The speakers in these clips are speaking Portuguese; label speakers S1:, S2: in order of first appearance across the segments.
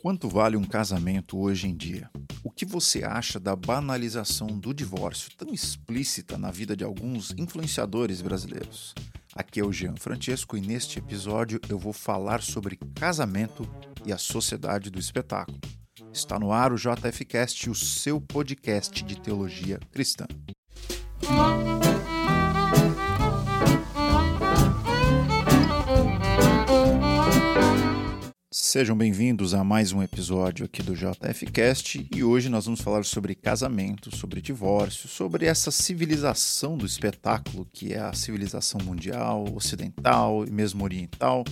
S1: Quanto vale um casamento hoje em dia? O que você acha da banalização do divórcio tão explícita na vida de alguns influenciadores brasileiros? Aqui é o Jean Francesco e neste episódio eu vou falar sobre casamento e a sociedade do espetáculo. Está no ar o JFcast, o seu podcast de teologia cristã. Sejam bem-vindos a mais um episódio aqui do JFcast e hoje nós vamos falar sobre casamento, sobre divórcio, sobre essa civilização do espetáculo que é a civilização mundial, ocidental e mesmo oriental.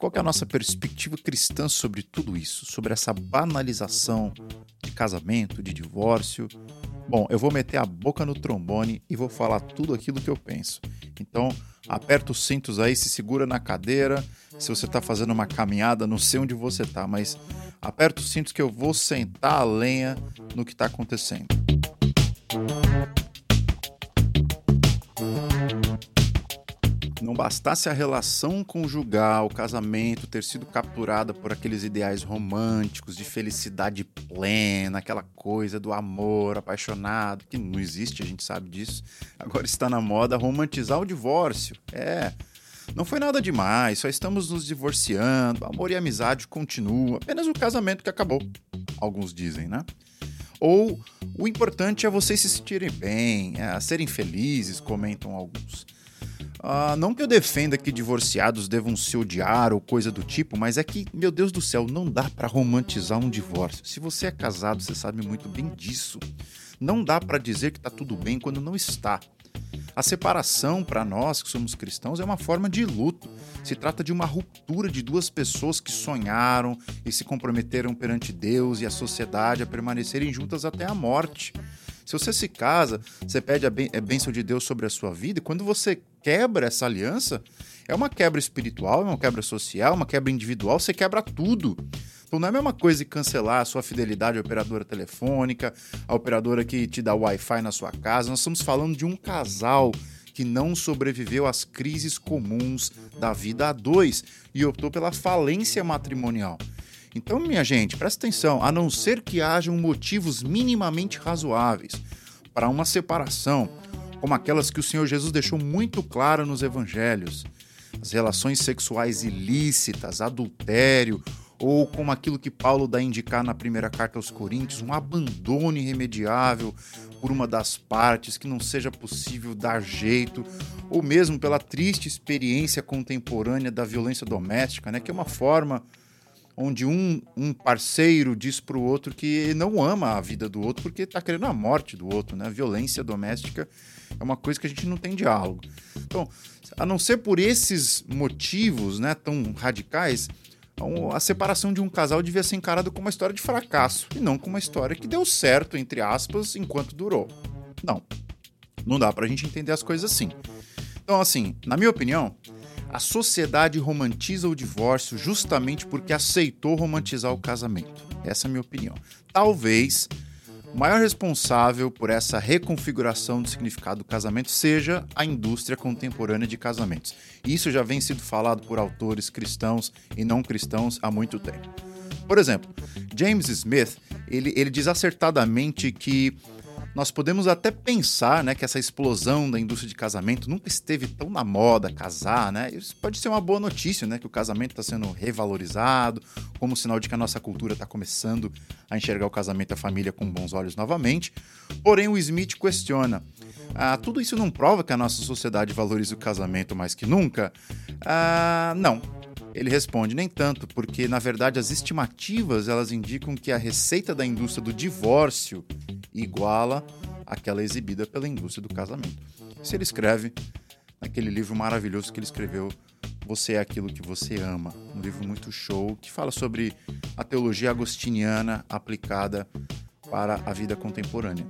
S1: Qual é a nossa perspectiva cristã sobre tudo isso, sobre essa banalização de casamento, de divórcio? Bom, eu vou meter a boca no trombone e vou falar tudo aquilo que eu penso. Então, aperta os cintos aí, se segura na cadeira. Se você está fazendo uma caminhada, não sei onde você está, mas aperta os cintos que eu vou sentar a lenha no que está acontecendo. Não bastasse a relação conjugal, o casamento ter sido capturada por aqueles ideais românticos de felicidade plena, aquela coisa do amor apaixonado, que não existe, a gente sabe disso. Agora está na moda romantizar o divórcio. É. Não foi nada demais, só estamos nos divorciando, amor e amizade continuam, apenas o casamento que acabou. Alguns dizem, né? Ou o importante é vocês se sentirem bem, é, serem felizes, comentam alguns. Uh, não que eu defenda que divorciados devam se odiar ou coisa do tipo, mas é que, meu Deus do céu, não dá para romantizar um divórcio. Se você é casado, você sabe muito bem disso. Não dá para dizer que tá tudo bem quando não está. A separação, para nós que somos cristãos, é uma forma de luto. Se trata de uma ruptura de duas pessoas que sonharam e se comprometeram perante Deus e a sociedade a permanecerem juntas até a morte. Se você se casa, você pede a, a bênção de Deus sobre a sua vida, e quando você quebra essa aliança, é uma quebra espiritual, é uma quebra social, uma quebra individual, você quebra tudo. Então não é a mesma coisa cancelar a sua fidelidade à operadora telefônica, a operadora que te dá Wi-Fi na sua casa. Nós estamos falando de um casal que não sobreviveu às crises comuns da vida a dois e optou pela falência matrimonial. Então, minha gente, presta atenção, a não ser que hajam motivos minimamente razoáveis para uma separação, como aquelas que o Senhor Jesus deixou muito claro nos evangelhos, as relações sexuais ilícitas, adultério, ou como aquilo que Paulo dá a indicar na primeira carta aos Coríntios, um abandono irremediável por uma das partes, que não seja possível dar jeito, ou mesmo pela triste experiência contemporânea da violência doméstica, né, que é uma forma onde um, um parceiro diz para o outro que não ama a vida do outro porque está querendo a morte do outro, né? A violência doméstica é uma coisa que a gente não tem diálogo. Então, a não ser por esses motivos, né, tão radicais, a separação de um casal devia ser encarada como uma história de fracasso e não como uma história que deu certo, entre aspas, enquanto durou. Não. Não dá para a gente entender as coisas assim. Então, assim, na minha opinião, a sociedade romantiza o divórcio justamente porque aceitou romantizar o casamento. Essa é a minha opinião. Talvez o maior responsável por essa reconfiguração do significado do casamento seja a indústria contemporânea de casamentos. Isso já vem sido falado por autores cristãos e não cristãos há muito tempo. Por exemplo, James Smith ele, ele diz acertadamente que nós podemos até pensar né, que essa explosão da indústria de casamento nunca esteve tão na moda casar, né? Isso pode ser uma boa notícia, né? Que o casamento está sendo revalorizado, como sinal de que a nossa cultura está começando a enxergar o casamento e a família com bons olhos novamente. Porém, o Smith questiona. Ah, tudo isso não prova que a nossa sociedade valoriza o casamento mais que nunca? Ah, não. Ele responde, nem tanto, porque na verdade as estimativas elas indicam que a receita da indústria do divórcio iguala aquela exibida pela indústria do casamento. Isso ele escreve naquele livro maravilhoso que ele escreveu, Você é aquilo que você ama, um livro muito show que fala sobre a teologia agostiniana aplicada para a vida contemporânea.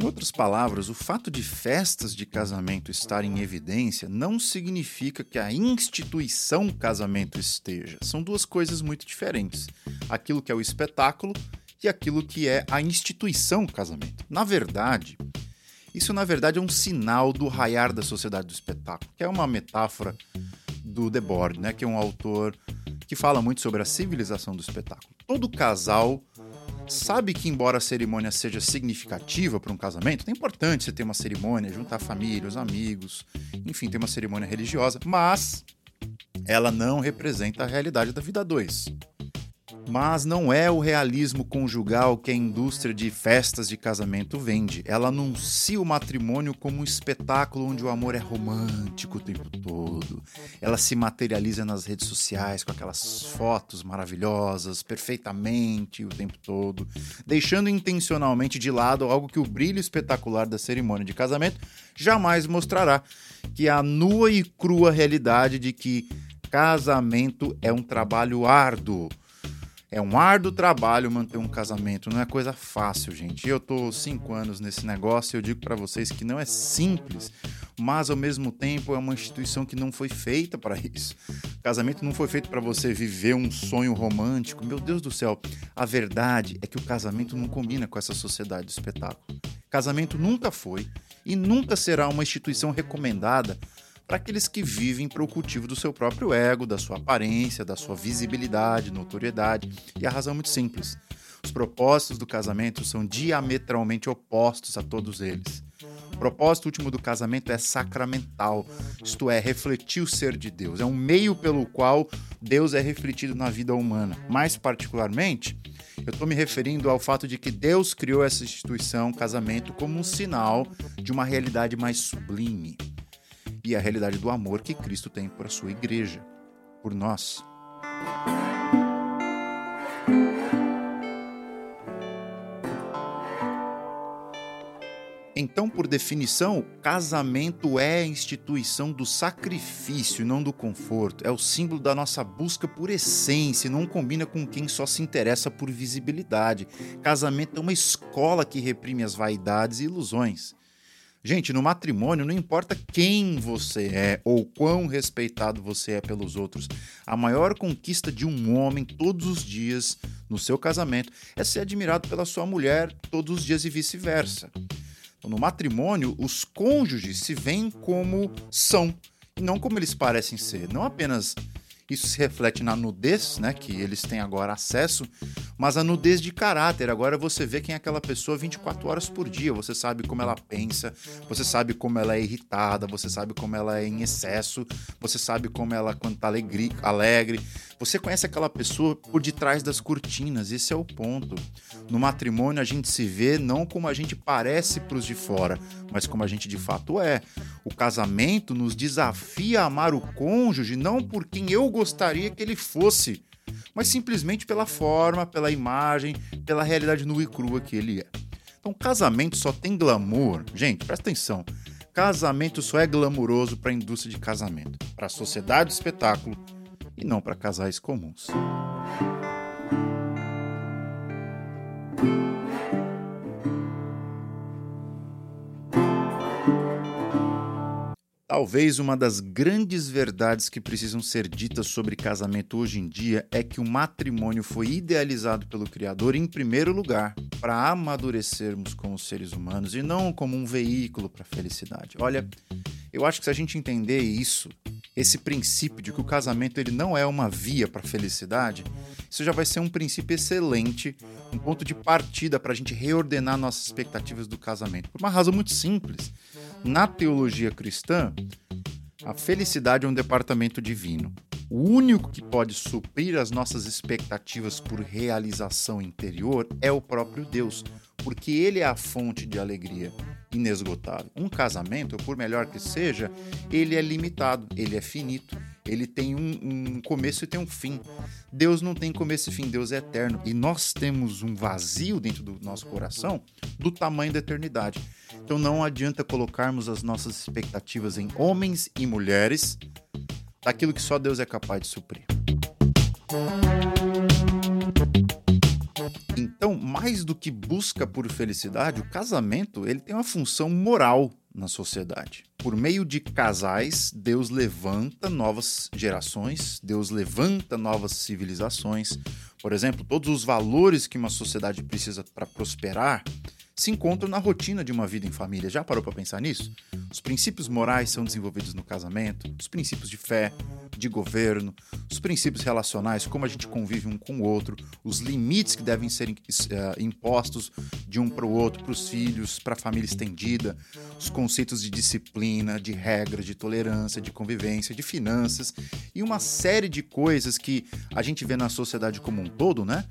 S1: Em outras palavras, o fato de festas de casamento estarem em evidência não significa que a instituição casamento esteja. São duas coisas muito diferentes. Aquilo que é o espetáculo e aquilo que é a instituição casamento. Na verdade, isso na verdade é um sinal do raiar da sociedade do espetáculo, que é uma metáfora do Debord, né, que é um autor que fala muito sobre a civilização do espetáculo. Todo casal sabe que, embora a cerimônia seja significativa para um casamento, é importante você ter uma cerimônia, juntar a família, os amigos, enfim, ter uma cerimônia religiosa, mas ela não representa a realidade da vida a dois. Mas não é o realismo conjugal que a indústria de festas de casamento vende. Ela anuncia o matrimônio como um espetáculo onde o amor é romântico o tempo todo. Ela se materializa nas redes sociais com aquelas fotos maravilhosas, perfeitamente o tempo todo, deixando intencionalmente de lado algo que o brilho espetacular da cerimônia de casamento jamais mostrará, que é a nua e crua realidade de que casamento é um trabalho árduo é um árduo trabalho manter um casamento, não é coisa fácil, gente. Eu tô cinco anos nesse negócio e eu digo para vocês que não é simples, mas ao mesmo tempo é uma instituição que não foi feita para isso. Casamento não foi feito para você viver um sonho romântico. Meu Deus do céu, a verdade é que o casamento não combina com essa sociedade do espetáculo. Casamento nunca foi e nunca será uma instituição recomendada para aqueles que vivem para o cultivo do seu próprio ego, da sua aparência, da sua visibilidade, notoriedade. E a razão é muito simples. Os propósitos do casamento são diametralmente opostos a todos eles. O propósito último do casamento é sacramental, isto é, refletir o ser de Deus. É um meio pelo qual Deus é refletido na vida humana. Mais particularmente, eu estou me referindo ao fato de que Deus criou essa instituição, casamento, como um sinal de uma realidade mais sublime e a realidade do amor que Cristo tem por a sua igreja, por nós. Então, por definição, casamento é a instituição do sacrifício, não do conforto. É o símbolo da nossa busca por essência, não combina com quem só se interessa por visibilidade. Casamento é uma escola que reprime as vaidades e ilusões. Gente, no matrimônio não importa quem você é ou quão respeitado você é pelos outros. A maior conquista de um homem todos os dias no seu casamento é ser admirado pela sua mulher todos os dias e vice-versa. Então, no matrimônio, os cônjuges se veem como são e não como eles parecem ser. Não apenas isso se reflete na nudez, né, que eles têm agora acesso, mas a nudez de caráter. Agora você vê quem é aquela pessoa 24 horas por dia. Você sabe como ela pensa, você sabe como ela é irritada, você sabe como ela é em excesso, você sabe como ela quando tá alegre, alegre. Você conhece aquela pessoa por detrás das cortinas. Esse é o ponto. No matrimônio a gente se vê não como a gente parece para os de fora, mas como a gente de fato é. O casamento nos desafia a amar o cônjuge não por quem eu gostaria que ele fosse, mas simplesmente pela forma, pela imagem, pela realidade nua e crua que ele é. Então, casamento só tem glamour. Gente, presta atenção. Casamento só é glamuroso para a indústria de casamento, para a sociedade do espetáculo e não para casais comuns. Talvez uma das grandes verdades que precisam ser ditas sobre casamento hoje em dia é que o matrimônio foi idealizado pelo Criador em primeiro lugar para amadurecermos como seres humanos e não como um veículo para a felicidade. Olha, eu acho que se a gente entender isso, esse princípio de que o casamento ele não é uma via para a felicidade, isso já vai ser um princípio excelente, um ponto de partida para a gente reordenar nossas expectativas do casamento. Por uma razão muito simples na teologia cristã, a felicidade é um departamento divino. O único que pode suprir as nossas expectativas por realização interior é o próprio Deus, porque ele é a fonte de alegria inesgotável. Um casamento, por melhor que seja, ele é limitado, ele é finito, ele tem um, um, começo e tem um fim. Deus não tem começo e fim, Deus é eterno. E nós temos um vazio dentro do nosso coração do tamanho da eternidade. Então não adianta colocarmos as nossas expectativas em homens e mulheres daquilo que só Deus é capaz de suprir. Então, mais do que busca por felicidade, o casamento ele tem uma função moral na sociedade. Por meio de casais, Deus levanta novas gerações, Deus levanta novas civilizações. Por exemplo, todos os valores que uma sociedade precisa para prosperar se encontram na rotina de uma vida em família. Já parou para pensar nisso? Os princípios morais são desenvolvidos no casamento, os princípios de fé, de governo, os princípios relacionais, como a gente convive um com o outro, os limites que devem ser uh, impostos de um para o outro, para os filhos, para a família estendida, os conceitos de disciplina, de regras, de tolerância, de convivência, de finanças e uma série de coisas que a gente vê na sociedade como um todo, né?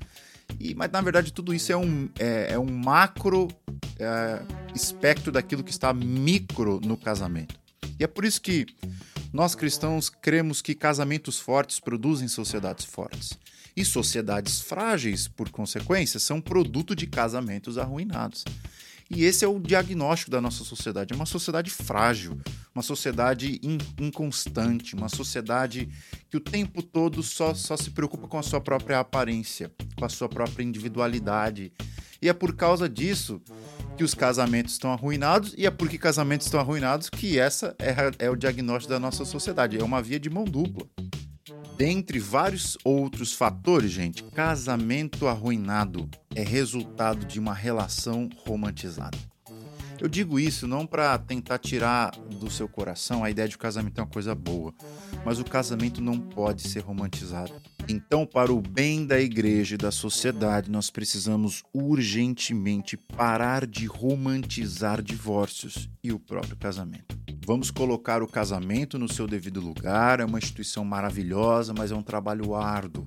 S1: E, mas na verdade tudo isso é um, é, é um macro é, espectro daquilo que está micro no casamento. E é por isso que nós cristãos cremos que casamentos fortes produzem sociedades fortes. E sociedades frágeis, por consequência, são produto de casamentos arruinados. E esse é o diagnóstico da nossa sociedade. É uma sociedade frágil, uma sociedade in, inconstante, uma sociedade que o tempo todo só, só se preocupa com a sua própria aparência, com a sua própria individualidade. E é por causa disso que os casamentos estão arruinados, e é porque casamentos estão arruinados que essa é, é o diagnóstico da nossa sociedade. É uma via de mão dupla. Dentre vários outros fatores, gente, casamento arruinado é resultado de uma relação romantizada. Eu digo isso não para tentar tirar do seu coração a ideia de que o casamento é uma coisa boa, mas o casamento não pode ser romantizado. Então, para o bem da igreja e da sociedade, nós precisamos urgentemente parar de romantizar divórcios e o próprio casamento. Vamos colocar o casamento no seu devido lugar, é uma instituição maravilhosa, mas é um trabalho árduo.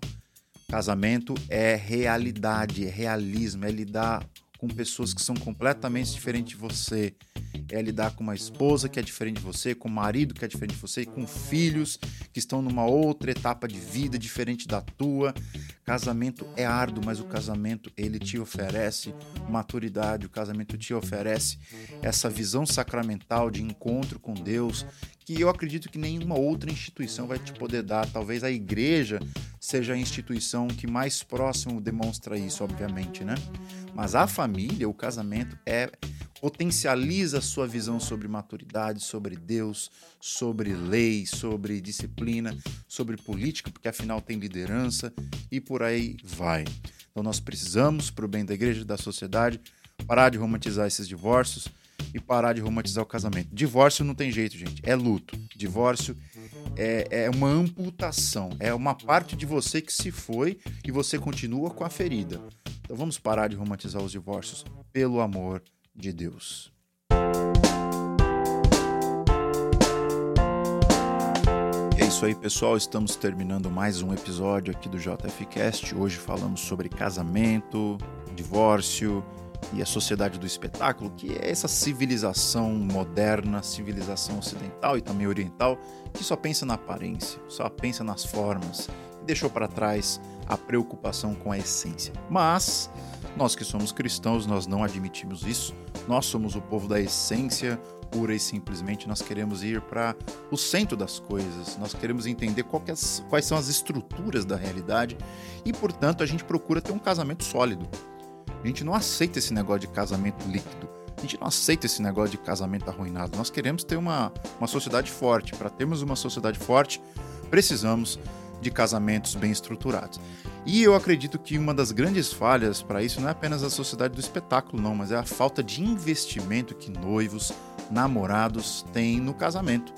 S1: Casamento é realidade, é realismo, é lidar com pessoas que são completamente diferentes de você. É lidar com uma esposa que é diferente de você, com um marido que é diferente de você, com filhos que estão numa outra etapa de vida diferente da tua. Casamento é árduo, mas o casamento ele te oferece maturidade, o casamento te oferece essa visão sacramental de encontro com Deus, que eu acredito que nenhuma outra instituição vai te poder dar. Talvez a igreja seja a instituição que mais próximo demonstra isso, obviamente, né? Mas a família, o casamento é potencializa a sua visão sobre maturidade, sobre Deus, sobre lei, sobre disciplina, sobre política, porque afinal tem liderança e por aí vai. Então nós precisamos, para o bem da igreja e da sociedade, parar de romantizar esses divórcios e parar de romantizar o casamento. Divórcio não tem jeito, gente. É luto. Divórcio é, é uma amputação. É uma parte de você que se foi e você continua com a ferida. Então vamos parar de romantizar os divórcios, pelo amor de Deus. É isso aí, pessoal. Estamos terminando mais um episódio aqui do JFcast. Hoje falamos sobre casamento, divórcio e a sociedade do espetáculo, que é essa civilização moderna, civilização ocidental e também oriental, que só pensa na aparência, só pensa nas formas e deixou para trás a preocupação com a essência. Mas nós que somos cristãos, nós não admitimos isso. Nós somos o povo da essência, pura e simplesmente nós queremos ir para o centro das coisas, nós queremos entender é, quais são as estruturas da realidade e, portanto, a gente procura ter um casamento sólido. A gente não aceita esse negócio de casamento líquido, a gente não aceita esse negócio de casamento arruinado. Nós queremos ter uma, uma sociedade forte. Para termos uma sociedade forte, precisamos de casamentos bem estruturados. E eu acredito que uma das grandes falhas para isso não é apenas a sociedade do espetáculo, não, mas é a falta de investimento que noivos, namorados têm no casamento.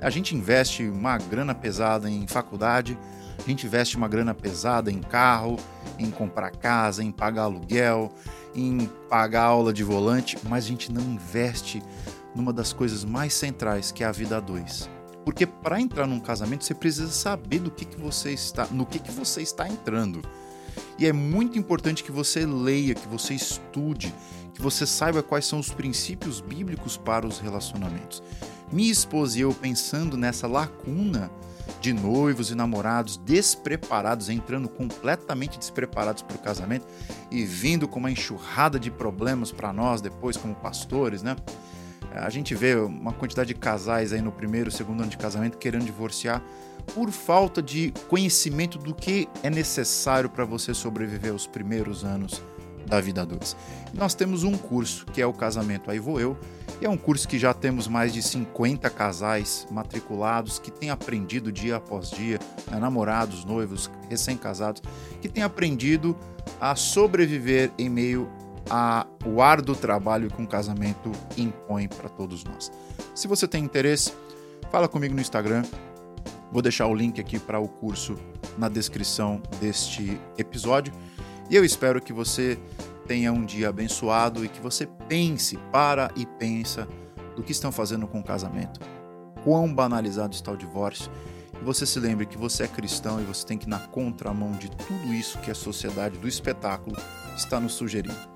S1: A gente investe uma grana pesada em faculdade, a gente investe uma grana pesada em carro, em comprar casa, em pagar aluguel, em pagar aula de volante, mas a gente não investe numa das coisas mais centrais, que é a vida a dois. Porque para entrar num casamento você precisa saber do que, que você está, no que, que você está entrando. E é muito importante que você leia, que você estude, que você saiba quais são os princípios bíblicos para os relacionamentos. Minha esposa e eu pensando nessa lacuna de noivos e namorados despreparados, entrando completamente despreparados para o casamento e vindo com uma enxurrada de problemas para nós depois como pastores, né? A gente vê uma quantidade de casais aí no primeiro, segundo ano de casamento querendo divorciar por falta de conhecimento do que é necessário para você sobreviver aos primeiros anos da vida adulta. Nós temos um curso que é o Casamento Aí Vou Eu, e é um curso que já temos mais de 50 casais matriculados que têm aprendido dia após dia, né, namorados, noivos, recém-casados, que têm aprendido a sobreviver em meio a, o árduo trabalho que um casamento impõe para todos nós. Se você tem interesse, fala comigo no Instagram. Vou deixar o link aqui para o curso na descrição deste episódio. E eu espero que você tenha um dia abençoado e que você pense, para e pensa do que estão fazendo com o casamento. Quão banalizado está o divórcio. E você se lembre que você é cristão e você tem que ir na contramão de tudo isso que a sociedade do espetáculo está nos sugerindo.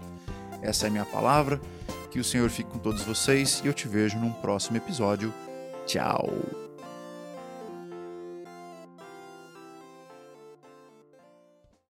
S1: Essa é a minha palavra. Que o Senhor fique com todos vocês e eu te vejo num próximo episódio. Tchau!